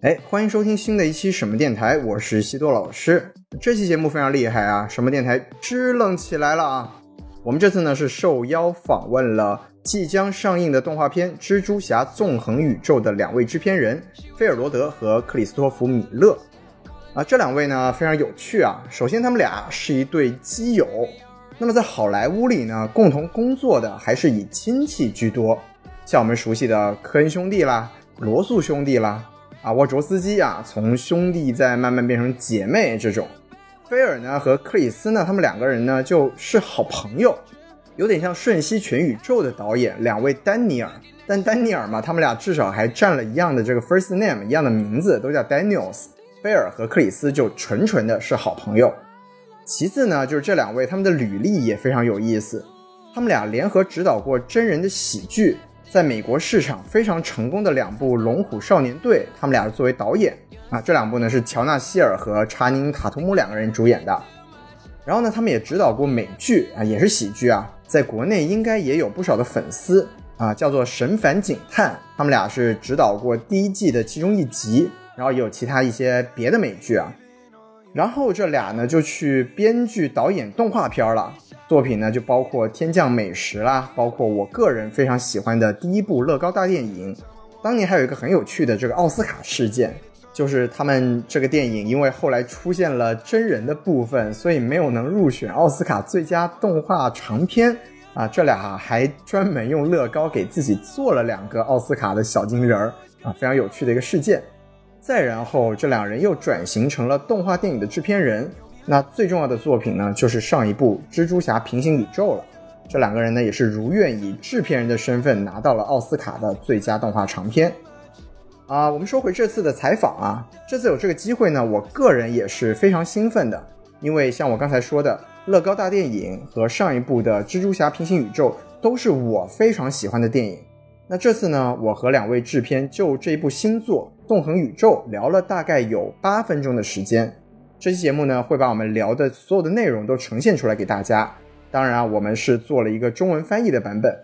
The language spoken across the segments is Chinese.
哎，欢迎收听新的一期什么电台，我是西多老师。这期节目非常厉害啊，什么电台支棱起来了啊！我们这次呢是受邀访问了即将上映的动画片《蜘蛛侠：纵横宇宙》的两位制片人菲尔罗德和克里斯托弗米勒。啊，这两位呢非常有趣啊。首先，他们俩是一对基友，那么在好莱坞里呢，共同工作的还是以亲戚居多，像我们熟悉的科恩兄弟啦、罗素兄弟啦。啊，沃卓斯基啊，从兄弟再慢慢变成姐妹这种。菲尔呢和克里斯呢，他们两个人呢就是好朋友，有点像《瞬息全宇宙》的导演两位丹尼尔。但丹尼尔嘛，他们俩至少还占了一样的这个 first name，一样的名字，都叫 Daniels。菲尔和克里斯就纯纯的是好朋友。其次呢，就是这两位他们的履历也非常有意思，他们俩联合指导过真人的喜剧。在美国市场非常成功的两部《龙虎少年队》，他们俩是作为导演啊，这两部呢是乔纳希尔和查宁塔图姆两个人主演的。然后呢，他们也指导过美剧啊，也是喜剧啊，在国内应该也有不少的粉丝啊，叫做《神烦警探》，他们俩是指导过第一季的其中一集，然后也有其他一些别的美剧啊。然后这俩呢就去编剧导演动画片了。作品呢，就包括《天降美食》啦，包括我个人非常喜欢的第一部乐高大电影。当年还有一个很有趣的这个奥斯卡事件，就是他们这个电影因为后来出现了真人的部分，所以没有能入选奥斯卡最佳动画长片啊。这俩还专门用乐高给自己做了两个奥斯卡的小金人儿啊，非常有趣的一个事件。再然后，这两人又转型成了动画电影的制片人。那最重要的作品呢，就是上一部《蜘蛛侠：平行宇宙》了。这两个人呢，也是如愿以制片人的身份拿到了奥斯卡的最佳动画长片。啊，我们说回这次的采访啊，这次有这个机会呢，我个人也是非常兴奋的，因为像我刚才说的，乐高大电影和上一部的《蜘蛛侠：平行宇宙》都是我非常喜欢的电影。那这次呢，我和两位制片就这部新作《纵横宇宙》聊了大概有八分钟的时间。这期节目呢，会把我们聊的所有的内容都呈现出来给大家。当然啊，我们是做了一个中文翻译的版本。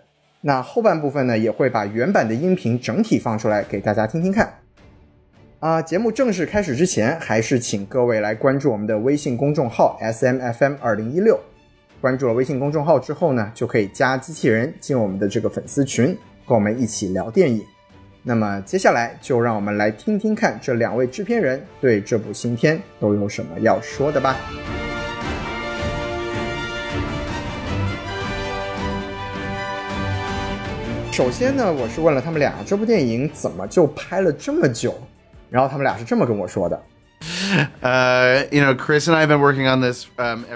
那后半部分呢，也会把原版的音频整体放出来给大家听听看。啊，节目正式开始之前，还是请各位来关注我们的微信公众号 S M F M 二零一六。关注了微信公众号之后呢，就可以加机器人进我们的这个粉丝群，和我们一起聊电影。那么接下来就让我们来听听看这两位制片人对这部新片都有什么要说的吧。首先呢，我是问了他们俩这部电影怎么就拍了这么久，然后他们俩是这么跟我说的：呃，you know, Chris and I have been working on this.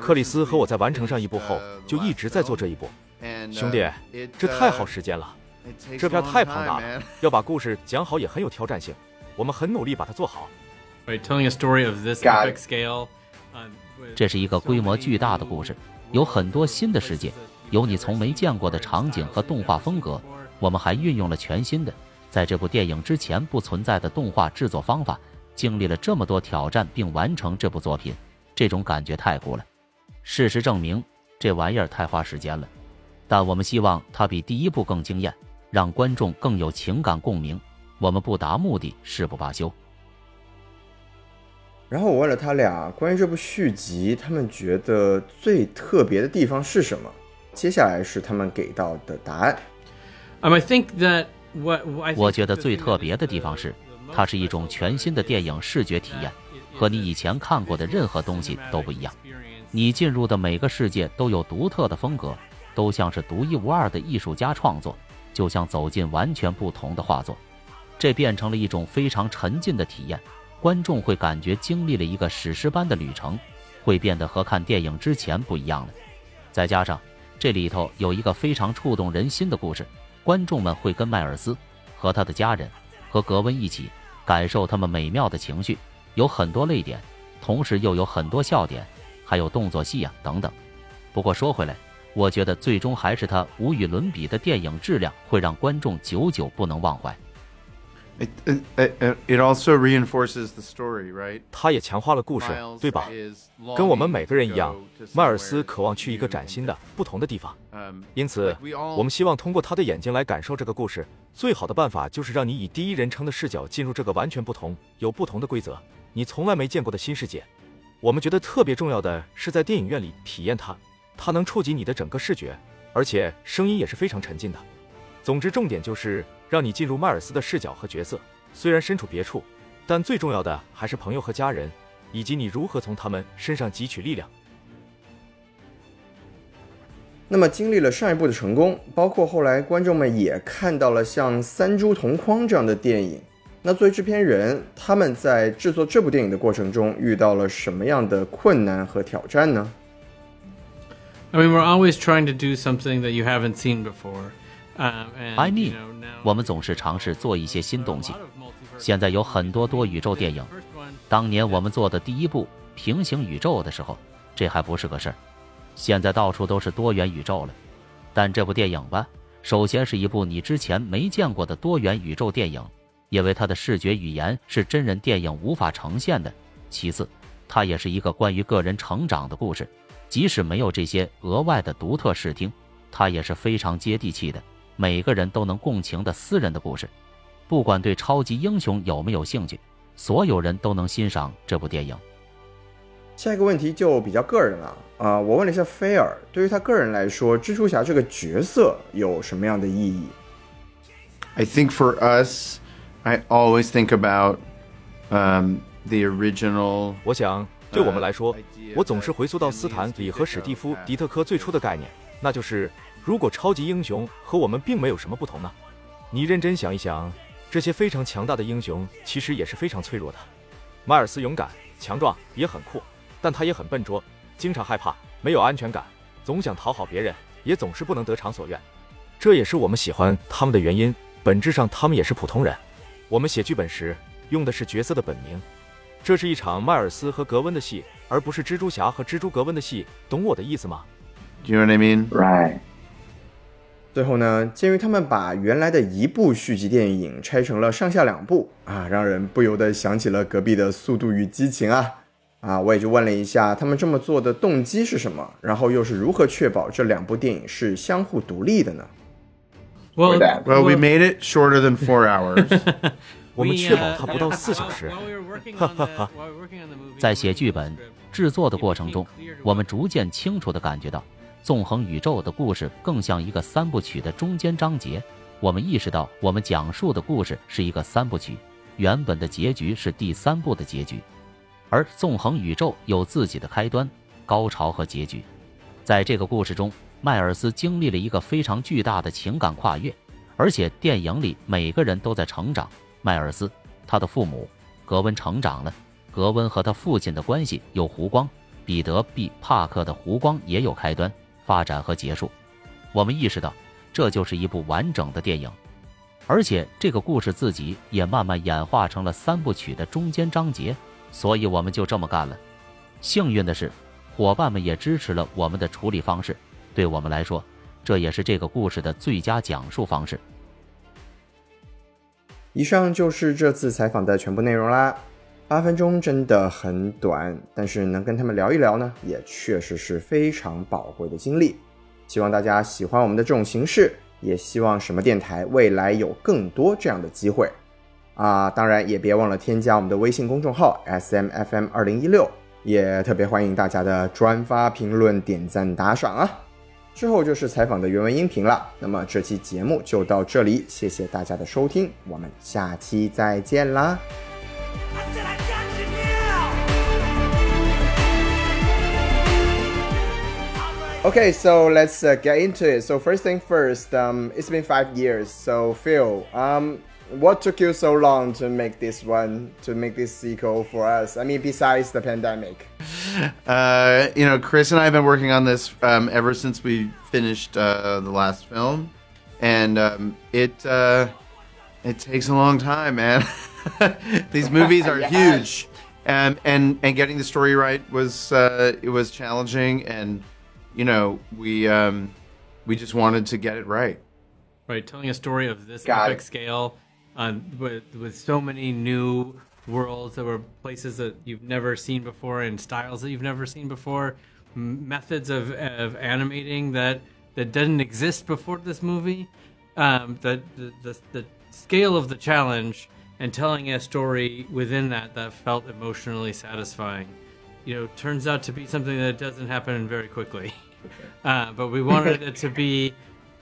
克里斯和我在完成上一部后，就一直在做这一部。兄弟，这太耗时间了。这片太庞大了，要把故事讲好也很有挑战性。我们很努力把它做好。这是一个规模巨大的故事，有很多新的世界，有你从没见过的场景和动画风格。我们还运用了全新的，在这部电影之前不存在的动画制作方法，经历了这么多挑战并完成这部作品，这种感觉太酷了。事实证明，这玩意儿太花时间了，但我们希望它比第一部更惊艳。让观众更有情感共鸣，我们不达目的誓不罢休。然后我问了他俩关于这部续集，他们觉得最特别的地方是什么？接下来是他们给到的答案。I think that what 我觉得最特别的地方是，它是一种全新的电影视觉体验，和你以前看过的任何东西都不一样。你进入的每个世界都有独特的风格，都像是独一无二的艺术家创作。就像走进完全不同的画作，这变成了一种非常沉浸的体验。观众会感觉经历了一个史诗般的旅程，会变得和看电影之前不一样了。再加上这里头有一个非常触动人心的故事，观众们会跟迈尔斯和他的家人和格温一起感受他们美妙的情绪，有很多泪点，同时又有很多笑点，还有动作戏啊等等。不过说回来。我觉得最终还是他无与伦比的电影质量会让观众久久不能忘怀。It, it, it also reinforces the story, right? 它也强化了故事，对吧？跟我们每个人一样，迈尔斯渴望去一个崭新的、不同的地方。因此，我们希望通过他的眼睛来感受这个故事。最好的办法就是让你以第一人称的视角进入这个完全不同、有不同的规则、你从来没见过的新世界。我们觉得特别重要的是在电影院里体验它，它能触及你的整个视觉，而且声音也是非常沉浸的。总之，重点就是。让你进入迈尔斯的视角和角色，虽然身处别处，但最重要的还是朋友和家人，以及你如何从他们身上汲取力量。那么，经历了上一部的成功，包括后来观众们也看到了像《三株同框》这样的电影，那作为制片人，他们在制作这部电影的过程中遇到了什么样的困难和挑战呢？I mean, we're always trying to do something that you haven't seen before. I mean，我们总是尝试做一些新东西。现在有很多多宇宙电影。当年我们做的第一部平行宇宙的时候，这还不是个事儿。现在到处都是多元宇宙了。但这部电影吧，首先是一部你之前没见过的多元宇宙电影，因为它的视觉语言是真人电影无法呈现的。其次，它也是一个关于个人成长的故事，即使没有这些额外的独特视听，它也是非常接地气的。每个人都能共情的私人的故事，不管对超级英雄有没有兴趣，所有人都能欣赏这部电影。下一个问题就比较个人了啊，我问了一下菲尔，对于他个人来说，蜘蛛侠这个角色有什么样的意义？I think for us, I always think about um the original. 我想对我们来说，我总是回溯到斯坦李和史蒂夫迪特科最初的概念，那就是。如果超级英雄和我们并没有什么不同呢？你认真想一想，这些非常强大的英雄其实也是非常脆弱的。迈尔斯勇敢、强壮，也很酷，但他也很笨拙，经常害怕，没有安全感，总想讨好别人，也总是不能得偿所愿。这也是我们喜欢他们的原因。本质上，他们也是普通人。我们写剧本时用的是角色的本名。这是一场迈尔斯和格温的戏，而不是蜘蛛侠和蜘蛛格温的戏。懂我的意思吗？Do you know what I mean? Right. 最后呢，鉴于他们把原来的一部续集电影拆成了上下两部啊，让人不由得想起了隔壁的《速度与激情》啊啊！我也就问了一下，他们这么做的动机是什么，然后又是如何确保这两部电影是相互独立的呢？Well, well, we made it shorter than four hours. 我们确保它不到四小时。哈哈哈！在写剧本制作的过程中，我们逐渐清楚地感觉到。纵横宇宙的故事更像一个三部曲的中间章节。我们意识到，我们讲述的故事是一个三部曲，原本的结局是第三部的结局，而纵横宇宙有自己的开端、高潮和结局。在这个故事中，迈尔斯经历了一个非常巨大的情感跨越，而且电影里每个人都在成长。迈尔斯，他的父母，格温成长了。格温和他父亲的关系有弧光，彼得 ·B· 帕克的弧光也有开端。发展和结束，我们意识到这就是一部完整的电影，而且这个故事自己也慢慢演化成了三部曲的中间章节，所以我们就这么干了。幸运的是，伙伴们也支持了我们的处理方式，对我们来说，这也是这个故事的最佳讲述方式。以上就是这次采访的全部内容啦。八分钟真的很短，但是能跟他们聊一聊呢，也确实是非常宝贵的经历。希望大家喜欢我们的这种形式，也希望什么电台未来有更多这样的机会啊！当然也别忘了添加我们的微信公众号 S M F M 二零一六，也特别欢迎大家的转发、评论、点赞、打赏啊！之后就是采访的原文音频了。那么这期节目就到这里，谢谢大家的收听，我们下期再见啦！Okay, so let's uh, get into it. So first thing first, um, it's been five years. So Phil, um, what took you so long to make this one, to make this sequel for us? I mean, besides the pandemic. Uh, you know, Chris and I have been working on this um, ever since we finished uh, the last film, and um, it uh, it takes a long time, man. These movies are huge, and and and getting the story right was uh, it was challenging and you know, we um, we just wanted to get it right. Right, telling a story of this Got epic it. scale with with so many new worlds that were places that you've never seen before and styles that you've never seen before, m- methods of, of animating that that didn't exist before this movie. Um, the, the the the scale of the challenge and telling a story within that that felt emotionally satisfying, you know, turns out to be something that doesn't happen very quickly. Uh, but we wanted it to be,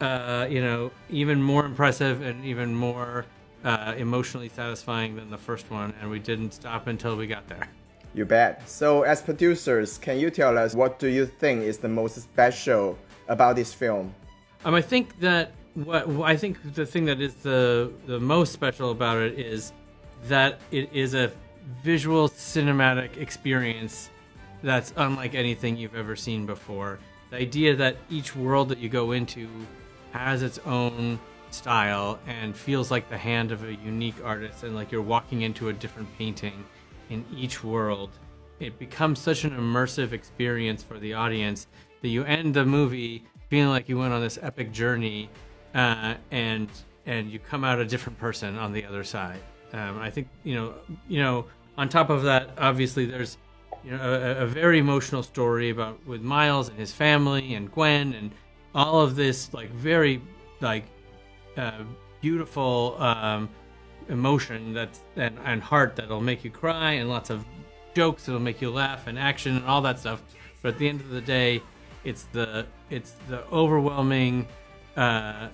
uh, you know, even more impressive and even more uh, emotionally satisfying than the first one, and we didn't stop until we got there. You bet. So, as producers, can you tell us what do you think is the most special about this film? Um, I think that what I think the thing that is the the most special about it is that it is a visual cinematic experience that's unlike anything you've ever seen before. The idea that each world that you go into has its own style and feels like the hand of a unique artist and like you're walking into a different painting in each world. It becomes such an immersive experience for the audience that you end the movie feeling like you went on this epic journey uh, and and you come out a different person on the other side. Um, I think you know you know on top of that, obviously there's you know a, a very emotional story about with Miles and his family and Gwen and all of this like very like uh, beautiful um, emotion that's and, and heart that'll make you cry and lots of jokes that'll make you laugh and action and all that stuff. But at the end of the day, it's the it's the overwhelming uh,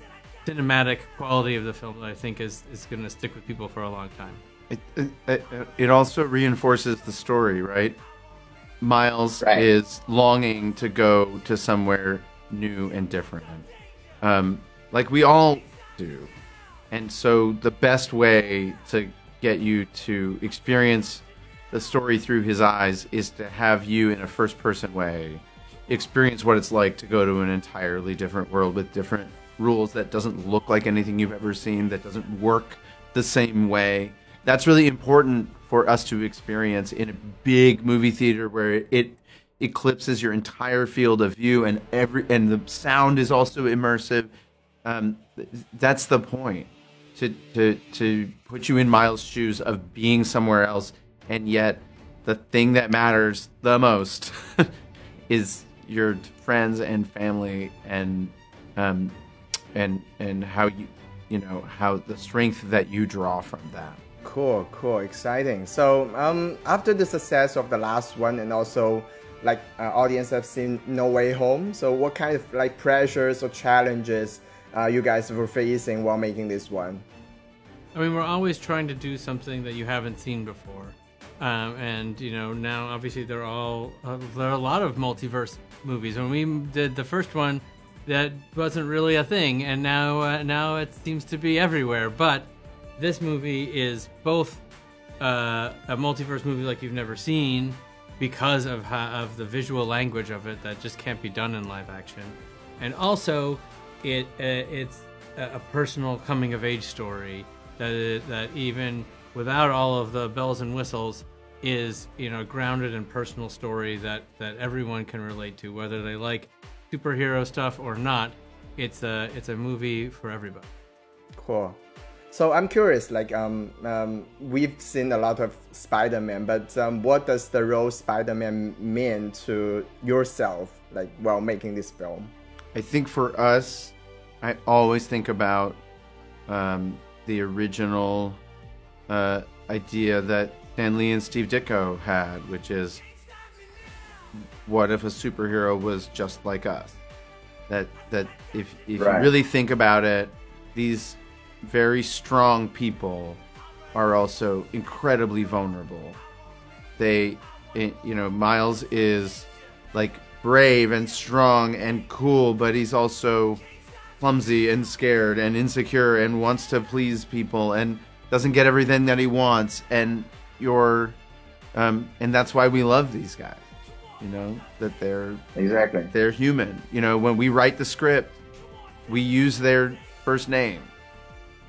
cinematic quality of the film that I think is is going to stick with people for a long time. It, it, it also reinforces the story, right? Miles Right. is longing to go to somewhere new and different, um, like we all do. And so, the best way to get you to experience the story through his eyes is to have you, in a first person way, experience what it's like to go to an entirely different world with different rules that doesn't look like anything you've ever seen, that doesn't work the same way. That's really important for us to experience in a big movie theater where it eclipses your entire field of view and every and the sound is also immersive. Um, that's the point to to to put you in Miles' shoes of being somewhere else, and yet the thing that matters the most is your friends and family and um and and how you you know how the strength that you draw from that. Cool, cool, exciting. So, um, after the success of the last one, and also like uh, audience have seen No Way Home. So, what kind of like pressures or challenges uh, you guys were facing while making this one? I mean, we're always trying to do something that you haven't seen before, um, and you know now obviously they're all uh, there are a lot of multiverse movies. When we did the first one, that wasn't really a thing, and now uh, now it seems to be everywhere. But this movie is both uh, a multiverse movie like you've never seen because of how, of the visual language of it that just can't be done in live action, and also it uh, it's a a personal coming of age story that it, that even without all of the bells and whistles is you know grounded in personal story that that everyone can relate to whether they like superhero stuff or not it's a it's a movie for everybody Cool. So I'm curious, like um, um, we've seen a lot of Spider-Man, but um, what does the role Spider-Man mean to yourself, like while making this film? I think for us, I always think about um, the original uh, idea that Stan Lee and Steve Ditko had, which is what if a superhero was just like us? That that if if Right. you really think about it, these very strong people are also incredibly vulnerable. They, you know, Miles is like brave and strong and cool, but he's also clumsy and scared and insecure and wants to please people and doesn't get everything that he wants. And you're, um, and that's why we love these guys. You know that they're Exactly. they're human. You know, when we write the script, we use their first name.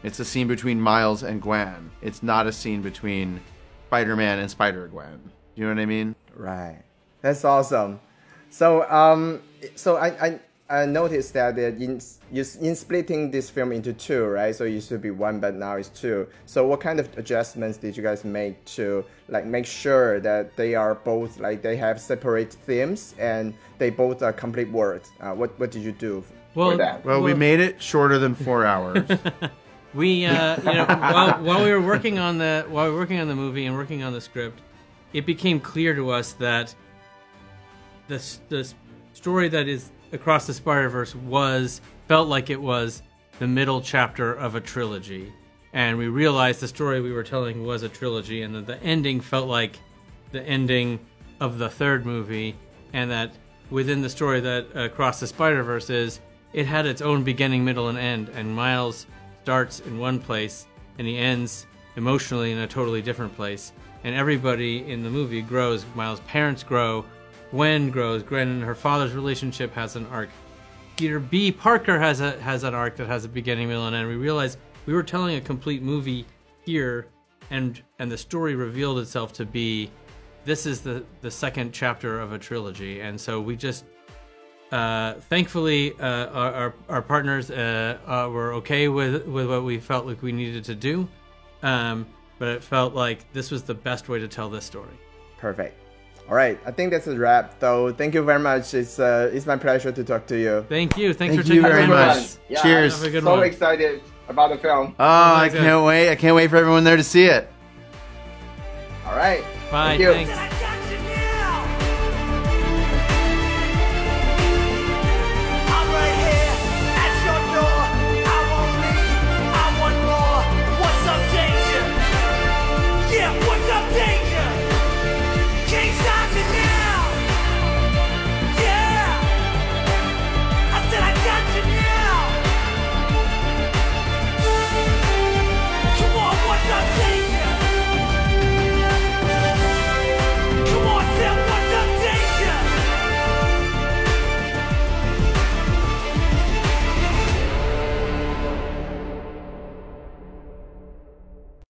It's a scene between Miles and Gwen. It's not a scene between Spider-Man and Spider-Gwen. You know what I mean? Right. That's awesome. So um, so I, I I noticed that in in splitting this film into two, right? So it used to be one, but now it's two. So what kind of adjustments did you guys make to like make sure that they are both like they have separate themes and they both are complete words? Uh, what what did you do well, for that? Well, we made it shorter than four hours. we, uh, you know, while, while we were working on the while we were working on the movie and working on the script, it became clear to us that the the story that is across the Spider Verse was felt like it was the middle chapter of a trilogy, and we realized the story we were telling was a trilogy, and that the ending felt like the ending of the third movie, and that within the story that across the Spider Verse is, it had its own beginning, middle, and end, and Miles starts in one place and he ends emotionally in a totally different place. And everybody in the movie grows. Miles' parents grow. Gwen grows. Gwen and her father's relationship has an arc. Peter B. Parker has a has an arc that has a beginning, middle, and end. We realized we were telling a complete movie here, and and the story revealed itself to be this is the the second chapter of a trilogy, and so we just uh, thankfully uh, our, our, partners uh, uh, were okay with with what we felt like we needed to do, um, but it felt like this was the best way to tell this story. Perfect. All right, I think that's a wrap. Though, thank you very much. It's uh, it's my pleasure to talk to you. Thank you. Thanks Thank for you taking very the time. much. Yeah, Cheers. Have a good so one. excited about the film. Oh, I can't wait. I can't wait for everyone there to see it. All right. Bye. Thank you. Thanks.